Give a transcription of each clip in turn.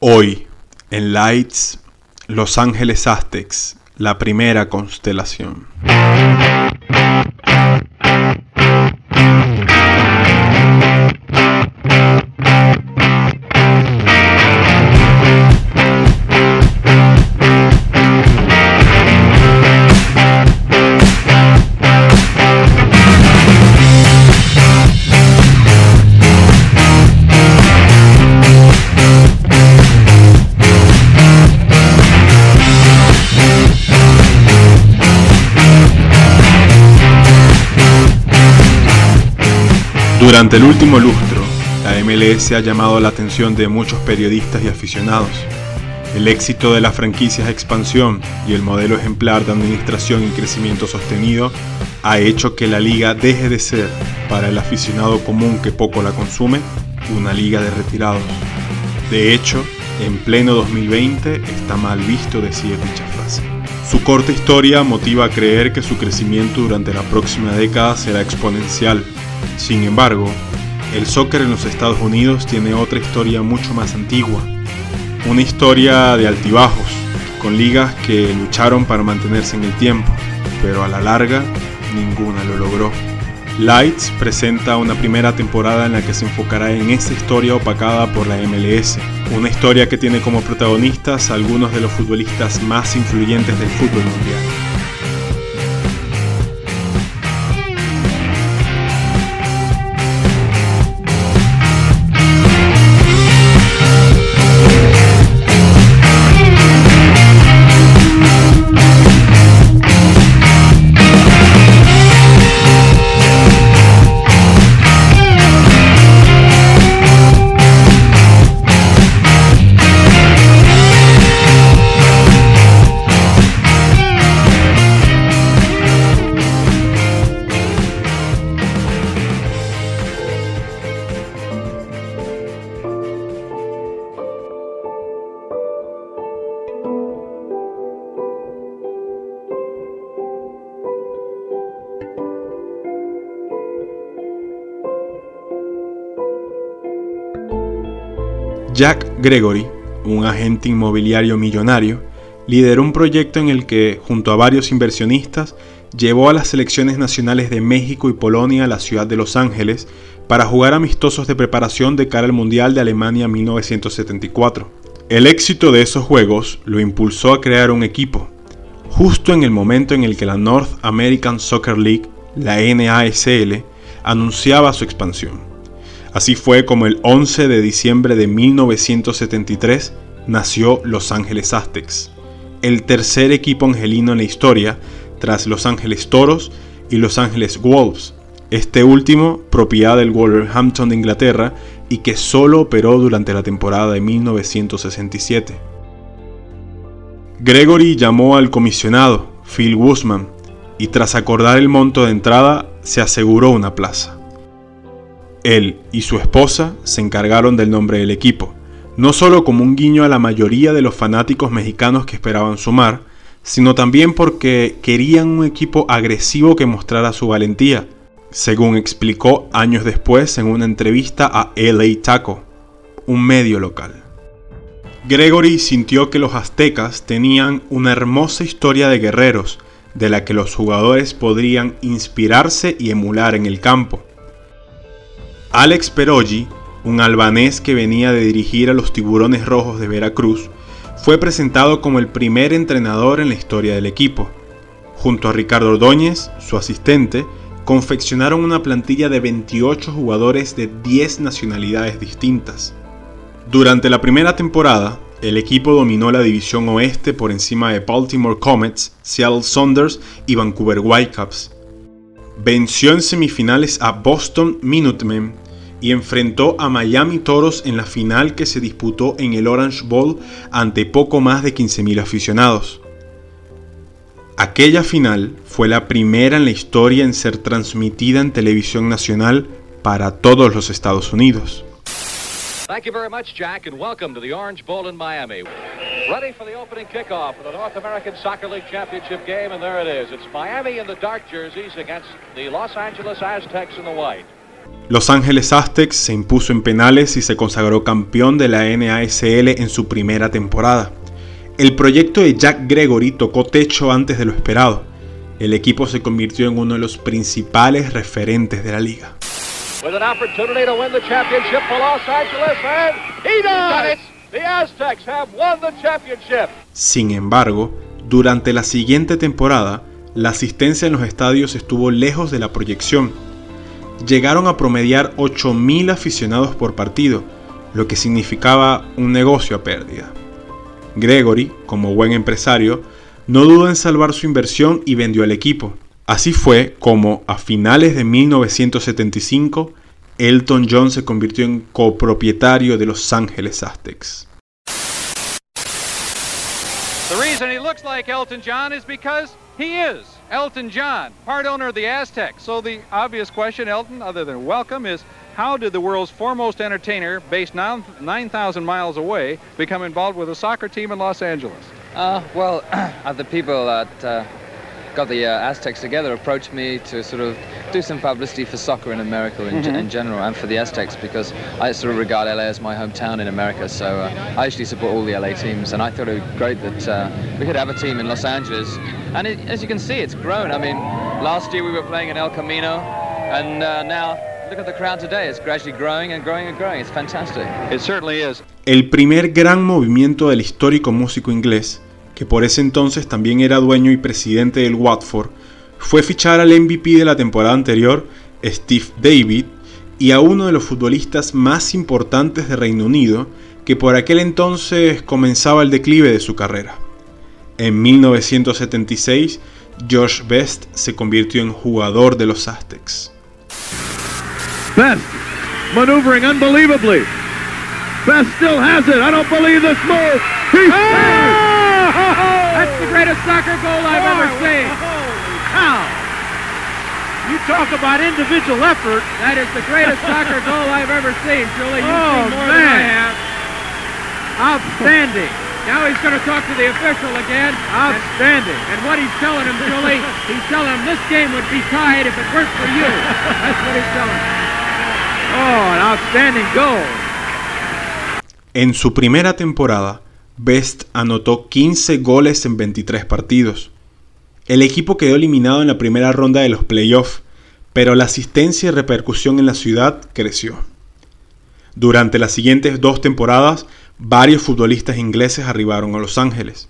Hoy, en Lights, Los Ángeles Aztecs, la primera constelación. Durante el último lustro, la MLS ha llamado la atención de muchos periodistas y aficionados. El éxito de las franquicias expansión y el modelo ejemplar de administración y crecimiento sostenido ha hecho que la liga deje de ser, para el aficionado común que poco la consume, una liga de retirados. De hecho, en pleno 2020 está mal visto decir dicha frase. Su corta historia motiva a creer que su crecimiento durante la próxima década será exponencial sin embargo, el soccer en los Estados Unidos tiene otra historia mucho más antigua, una historia de altibajos, con ligas que lucharon para mantenerse en el tiempo, pero a la larga ninguna lo logró. Lights presenta una primera temporada en la que se enfocará en esa historia opacada por la MLS, una historia que tiene como protagonistas a algunos de los futbolistas más influyentes del fútbol mundial. Jack Gregory, un agente inmobiliario millonario, lideró un proyecto en el que, junto a varios inversionistas, llevó a las selecciones nacionales de México y Polonia a la ciudad de Los Ángeles para jugar amistosos de preparación de cara al Mundial de Alemania 1974. El éxito de esos juegos lo impulsó a crear un equipo, justo en el momento en el que la North American Soccer League, la NASL, anunciaba su expansión. Así fue como el 11 de diciembre de 1973 nació Los Ángeles Aztecs, el tercer equipo angelino en la historia tras Los Ángeles Toros y Los Ángeles Wolves, este último propiedad del Wolverhampton de Inglaterra y que solo operó durante la temporada de 1967. Gregory llamó al comisionado, Phil Guzman, y tras acordar el monto de entrada se aseguró una plaza. Él y su esposa se encargaron del nombre del equipo, no solo como un guiño a la mayoría de los fanáticos mexicanos que esperaban sumar, sino también porque querían un equipo agresivo que mostrara su valentía, según explicó años después en una entrevista a LA Taco, un medio local. Gregory sintió que los aztecas tenían una hermosa historia de guerreros, de la que los jugadores podrían inspirarse y emular en el campo. Alex Peroggi, un albanés que venía de dirigir a los Tiburones Rojos de Veracruz, fue presentado como el primer entrenador en la historia del equipo. Junto a Ricardo Ordóñez, su asistente, confeccionaron una plantilla de 28 jugadores de 10 nacionalidades distintas. Durante la primera temporada, el equipo dominó la división oeste por encima de Baltimore Comets, Seattle Saunders y Vancouver Whitecaps venció en semifinales a Boston Minutemen y enfrentó a Miami Toros en la final que se disputó en el Orange Bowl ante poco más de 15.000 aficionados. Aquella final fue la primera en la historia en ser transmitida en televisión nacional para todos los Estados Unidos. Jack, Orange Bowl Miami. Ready for the opening kickoff of the North American Soccer League Championship game, and there it is. It's Miami in the dark jerseys against the Los Angeles Aztecs in the white. Los Ángeles Aztecs se impuso en penales y se consagró campeón de la NASL en su primera temporada. El proyecto de Jack Gregory tocó techo antes de lo esperado. El equipo se convirtió en uno de los principales referentes de la liga. Sin embargo, durante la siguiente temporada, la asistencia en los estadios estuvo lejos de la proyección llegaron a promediar 8.000 aficionados por partido, lo que significaba un negocio a pérdida. Gregory, como buen empresario, no dudó en salvar su inversión y vendió el equipo. Así fue como, a finales de 1975, Elton John se convirtió en copropietario de Los Ángeles Aztecs. The reason he looks like Elton John is because he is Elton John, part owner of the Aztecs. So the obvious question, Elton, other than welcome, is how did the world's foremost entertainer, based 9,000 miles away, become involved with a soccer team in Los Angeles? Uh, well, the people that uh, got the uh, Aztecs together approached me to sort of do some publicity for soccer in America in, mm-hmm. in, general and for the Aztecs because I sort of regard LA as my hometown in America. So uh, I actually support all the LA teams, and I thought it would be great that uh, we could have a team in Los Angeles. And it, as you can see, it's grown. I mean, last year we were playing in El Camino, and uh, now look at the crowd today. It's gradually growing and growing and growing. It's fantastic. It certainly is. El primer gran movimiento del histórico músico inglés que por ese entonces también era dueño y presidente del Watford, fue fichar al MVP de la temporada anterior, Steve David, y a uno de los futbolistas más importantes de Reino Unido, que por aquel entonces comenzaba el declive de su carrera. En 1976, George Best se convirtió en jugador de los Aztecs. Best, maneuvering unbelievably. Best still has it. I don't believe this move. ¡Ah! That's the greatest soccer goal I've ever seen. Holy cow! You talk about individual effort. That is the greatest soccer goal I've ever seen, Julie. You've oh, seen more man. than I have. Outstanding. Now he's going to talk to the official again. Outstanding. And, and what he's telling him, Julie, he's telling him this game would be tied if it weren't for you. That's what he's telling him. Oh, an outstanding goal. En su primera temporada, Best anotó 15 goles en 23 partidos. El equipo quedó eliminado en la primera ronda de los playoffs, pero la asistencia y repercusión en la ciudad creció. Durante las siguientes dos temporadas, varios futbolistas ingleses arribaron a Los Ángeles.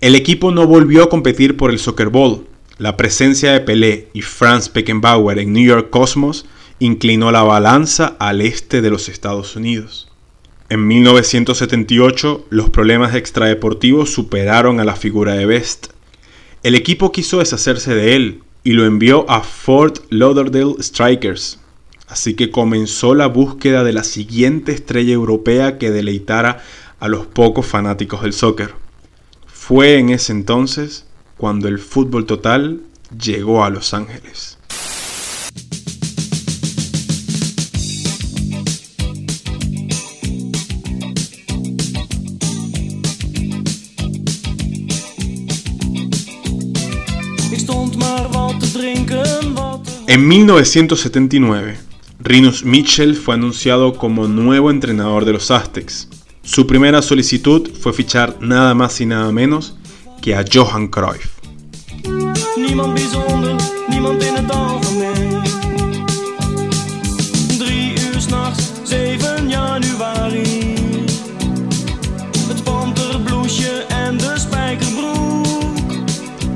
El equipo no volvió a competir por el Soccer Bowl. La presencia de Pelé y Franz Beckenbauer en New York Cosmos inclinó la balanza al este de los Estados Unidos. En 1978, los problemas extradeportivos superaron a la figura de Best. El equipo quiso deshacerse de él y lo envió a Fort Lauderdale Strikers. Así que comenzó la búsqueda de la siguiente estrella europea que deleitara a los pocos fanáticos del soccer. Fue en ese entonces cuando el fútbol total llegó a Los Ángeles. En 1979, Rinus Mitchell fue anunciado como nuevo entrenador de los Aztecs. Su primera solicitud fue fichar nada más y nada menos que a Johan Cruyff.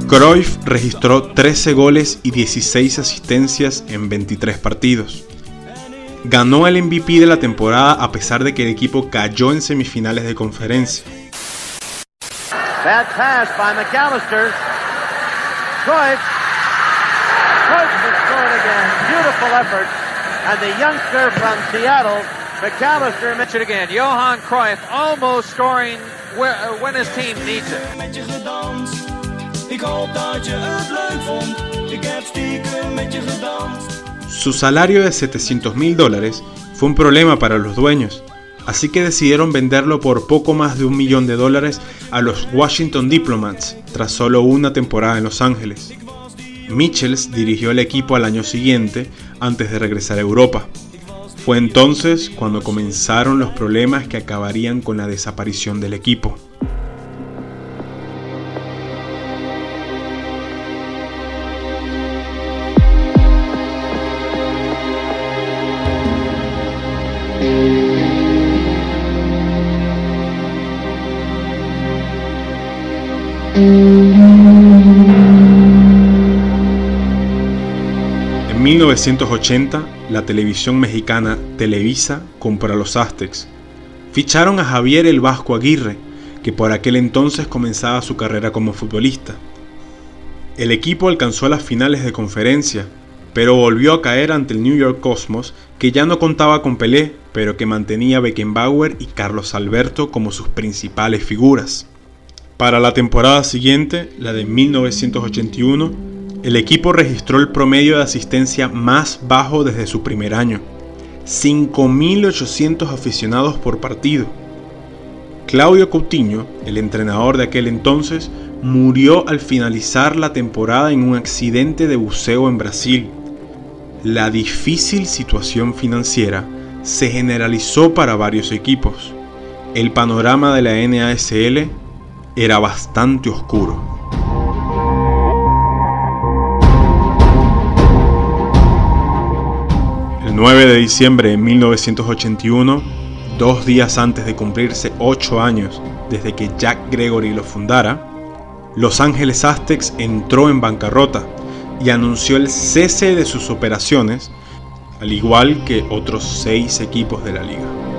Cruyff registró 13 goles y 16 asistencias en 23 partidos. Ganó el MVP de la temporada a pesar de que el equipo cayó en semifinales de conferencia. Bad pass by McAllister. Cruyff. Cruyff has scored again. Beautiful effort. And the youngster from Seattle, McAllister mentioned again. Johan Cruyff almost scoring when his team needs it. Su salario de 700 mil dólares fue un problema para los dueños, así que decidieron venderlo por poco más de un millón de dólares a los Washington Diplomats tras solo una temporada en Los Ángeles. Mitchells dirigió el equipo al año siguiente antes de regresar a Europa. Fue entonces cuando comenzaron los problemas que acabarían con la desaparición del equipo. En 1980, la televisión mexicana Televisa compra los Aztecs. Ficharon a Javier el Vasco Aguirre, que por aquel entonces comenzaba su carrera como futbolista. El equipo alcanzó las finales de conferencia, pero volvió a caer ante el New York Cosmos, que ya no contaba con Pelé, pero que mantenía Beckenbauer y Carlos Alberto como sus principales figuras. Para la temporada siguiente, la de 1981, el equipo registró el promedio de asistencia más bajo desde su primer año, 5.800 aficionados por partido. Claudio Coutinho, el entrenador de aquel entonces, murió al finalizar la temporada en un accidente de buceo en Brasil. La difícil situación financiera se generalizó para varios equipos. El panorama de la NASL era bastante oscuro. El 9 de diciembre de 1981, dos días antes de cumplirse ocho años desde que Jack Gregory lo fundara, Los Ángeles Aztecs entró en bancarrota y anunció el cese de sus operaciones, al igual que otros seis equipos de la liga.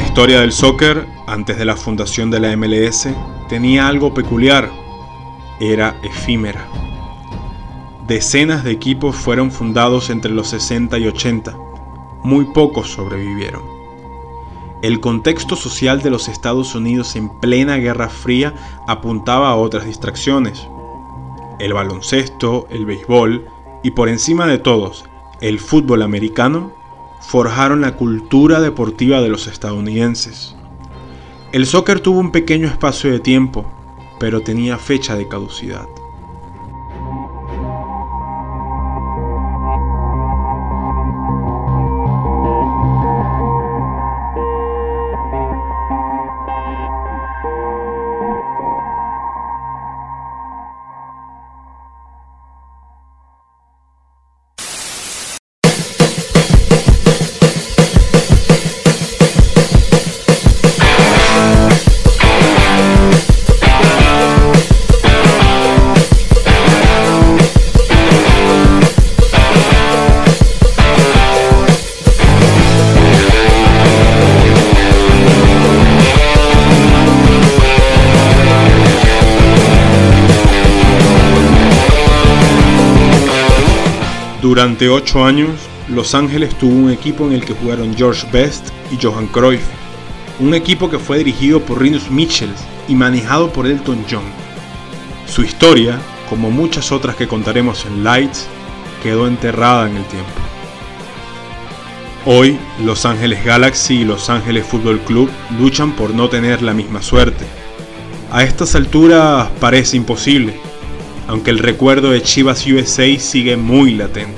La historia del soccer, antes de la fundación de la MLS, tenía algo peculiar. Era efímera. Decenas de equipos fueron fundados entre los 60 y 80. Muy pocos sobrevivieron. El contexto social de los Estados Unidos en plena Guerra Fría apuntaba a otras distracciones. El baloncesto, el béisbol y por encima de todos, el fútbol americano forjaron la cultura deportiva de los estadounidenses. El soccer tuvo un pequeño espacio de tiempo, pero tenía fecha de caducidad. Durante ocho años, Los Ángeles tuvo un equipo en el que jugaron George Best y Johan Cruyff, un equipo que fue dirigido por Rinus Michels y manejado por Elton John. Su historia, como muchas otras que contaremos en Lights, quedó enterrada en el tiempo. Hoy, Los Ángeles Galaxy y Los Ángeles Football Club luchan por no tener la misma suerte. A estas alturas parece imposible, aunque el recuerdo de Chivas USA sigue muy latente.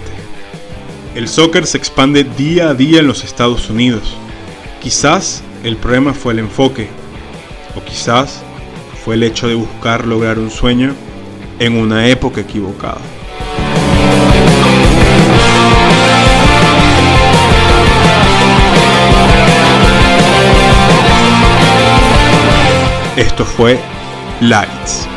El soccer se expande día a día en los Estados Unidos. Quizás el problema fue el enfoque, o quizás fue el hecho de buscar lograr un sueño en una época equivocada. Esto fue Lights.